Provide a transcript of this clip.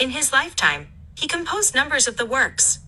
In his lifetime, he composed numbers of the works.